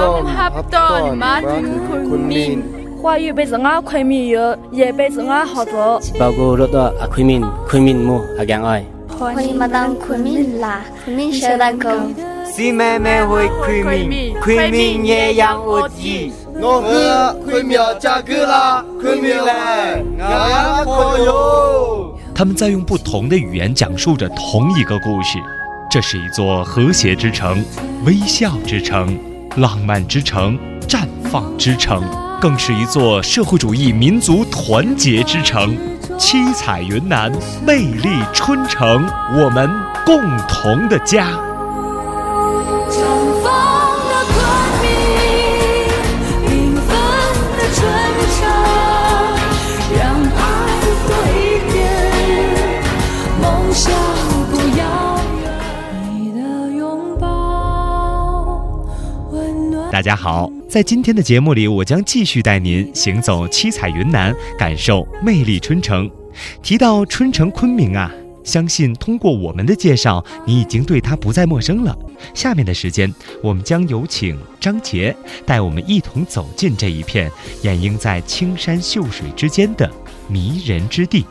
Ham hấp đòn má tính khuyên minh 华语被人啊昆明有，也被人啊好做。包括罗多啊昆明，昆明木啊讲爱。欢迎马当昆明啦，昆明小蛋糕。西妹妹会昆明，昆明也养我鸡。我和昆明加格啦，昆明来，俺朋友。他们在用不同的语言讲述着同一个故事。这是一座和谐之城，微笑之城，浪漫之城，绽放之城。更是一座社会主义民族团结之城，七彩云南，魅力春城，我们共同的家。大家好，在今天的节目里，我将继续带您行走七彩云南，感受魅力春城。提到春城昆明啊，相信通过我们的介绍，你已经对它不再陌生了。下面的时间，我们将有请张杰带我们一同走进这一片掩映在青山秀水之间的迷人之地。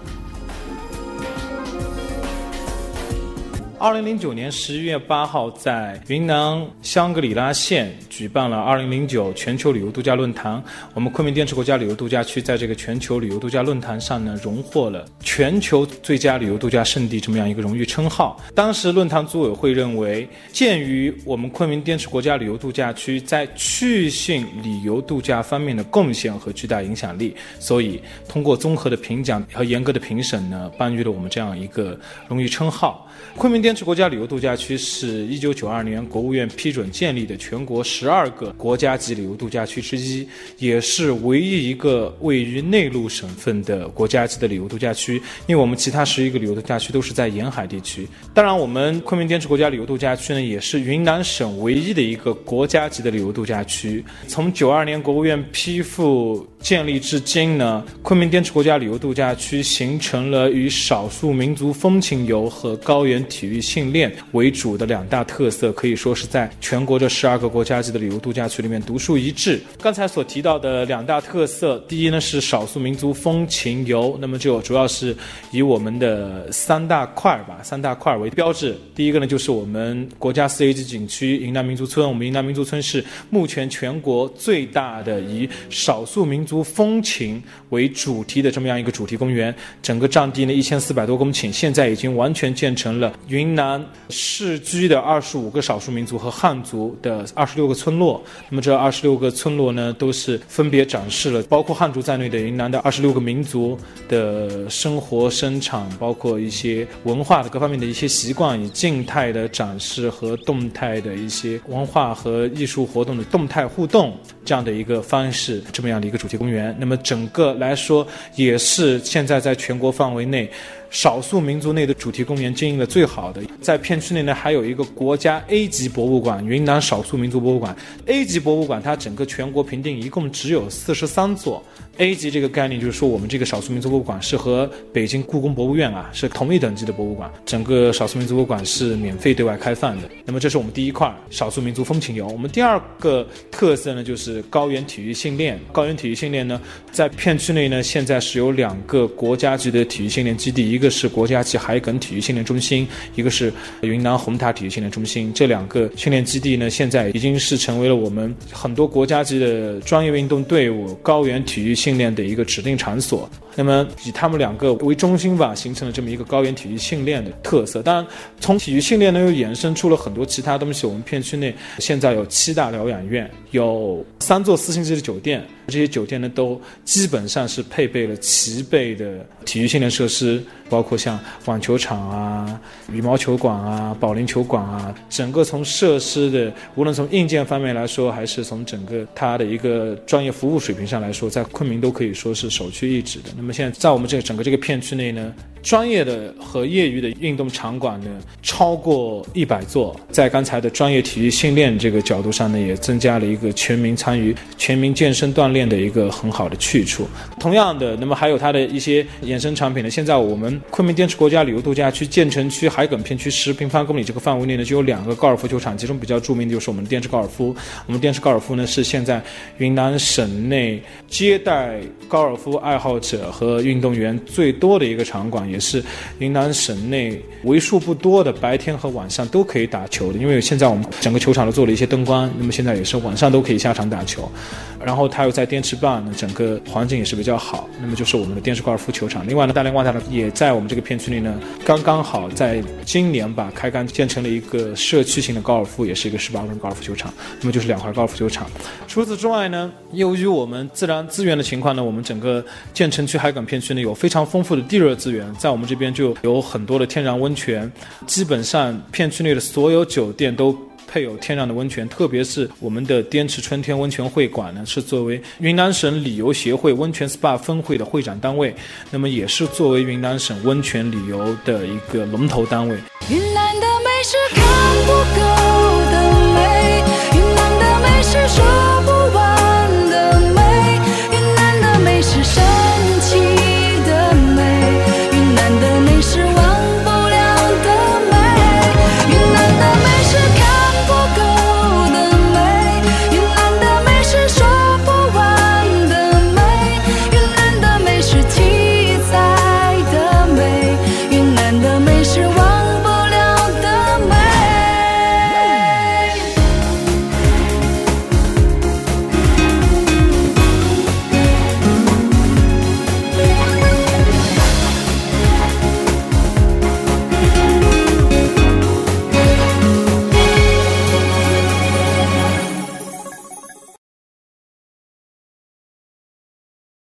二零零九年十一月八号，在云南香格里拉县举办了二零零九全球旅游度假论坛。我们昆明滇池国家旅游度假区在这个全球旅游度假论坛上呢，荣获了全球最佳旅游度假胜地这么样一个荣誉称号。当时论坛组委会认为，鉴于我们昆明滇池国家旅游度假区在区域性旅游度假方面的贡献和巨大影响力，所以通过综合的评奖和严格的评审呢，颁予了我们这样一个荣誉称号。昆明滇 滇池国家旅游度假区是一九九二年国务院批准建立的全国十二个国家级旅游度假区之一，也是唯一一个位于内陆省份的国家级的旅游度假区。因为我们其他十一个旅游度假区都是在沿海地区。当然，我们昆明滇池国家旅游度假区呢，也是云南省唯一的一个国家级的旅游度假区。从九二年国务院批复建立至今呢，昆明滇池国家旅游度假区形成了以少数民族风情游和高原体育训练为主的两大特色，可以说是在全国这十二个国家级的旅游度假区里面独树一帜。刚才所提到的两大特色，第一呢是少数民族风情游，那么就主要是以我们的三大块吧，三大块为标志。第一个呢就是我们国家四 A 级景区云南民族村，我们云南民族村是目前全国最大的以少数民族风情为主题的这么样一个主题公园，整个占地呢一千四百多公顷，现在已经完全建成了。云云南世居的二十五个少数民族和汉族的二十六个村落，那么这二十六个村落呢，都是分别展示了包括汉族在内的云南的二十六个民族的生活、生产，包括一些文化的各方面的一些习惯，以静态的展示和动态的一些文化和艺术活动的动态互动这样的一个方式，这么样的一个主题公园。那么整个来说，也是现在在全国范围内。少数民族内的主题公园经营的最好的，在片区内呢，还有一个国家 A 级博物馆——云南少数民族博物馆。A 级博物馆它整个全国评定一共只有四十三座。A 级这个概念就是说，我们这个少数民族博物馆是和北京故宫博物院啊是同一等级的博物馆。整个少数民族博物馆是免费对外开放的。那么这是我们第一块少数民族风情游。我们第二个特色呢，就是高原体育训练。高原体育训练呢，在片区内呢，现在是有两个国家级的体育训练基地，一一个是国家级海埂体育训练中心，一个是云南红塔体育训练中心。这两个训练基地呢，现在已经是成为了我们很多国家级的专业运动队伍高原体育训。训练的一个指定场所，那么以他们两个为中心吧，形成了这么一个高原体育训练的特色。当然，从体育训练呢，又衍生出了很多其他东西。我们片区内现在有七大疗养院，有三座四星级的酒店，这些酒店呢，都基本上是配备了齐备的体育训练设施。包括像网球场啊、羽毛球馆啊、保龄球馆啊，整个从设施的，无论从硬件方面来说，还是从整个它的一个专业服务水平上来说，在昆明都可以说是首屈一指的。那么现在在我们这个整个这个片区内呢，专业的和业余的运动场馆呢超过一百座，在刚才的专业体育训练这个角度上呢，也增加了一个全民参与、全民健身锻炼的一个很好的去处。同样的，那么还有它的一些衍生产品呢。现在我们昆明滇池国家旅游度假区建成区海埂片区十平方公里这个范围内呢，就有两个高尔夫球场，其中比较著名的就是我们的滇池高尔夫。我们滇池高尔夫呢是现在云南省内接待高尔夫爱好者和运动员最多的一个场馆。也是云南省内为数不多的白天和晚上都可以打球的，因为现在我们整个球场都做了一些灯光，那么现在也是晚上都可以下场打球。然后它又在滇池坝呢，整个环境也是比较好。那么就是我们的滇池高尔夫球场。另外呢，大连万达呢也在我们这个片区里呢，刚刚好在今年吧开杆建成了一个社区型的高尔夫，也是一个十八人高尔夫球场。那么就是两块高尔夫球场。除此之外呢，由于我们自然资源的情况呢，我们整个建成区海埂片区呢有非常丰富的地热资源。在我们这边就有很多的天然温泉，基本上片区内的所有酒店都配有天然的温泉，特别是我们的滇池春天温泉会馆呢，是作为云南省旅游协会温泉 SPA 分会的会展单位，那么也是作为云南省温泉旅游的一个龙头单位。云南的美食看不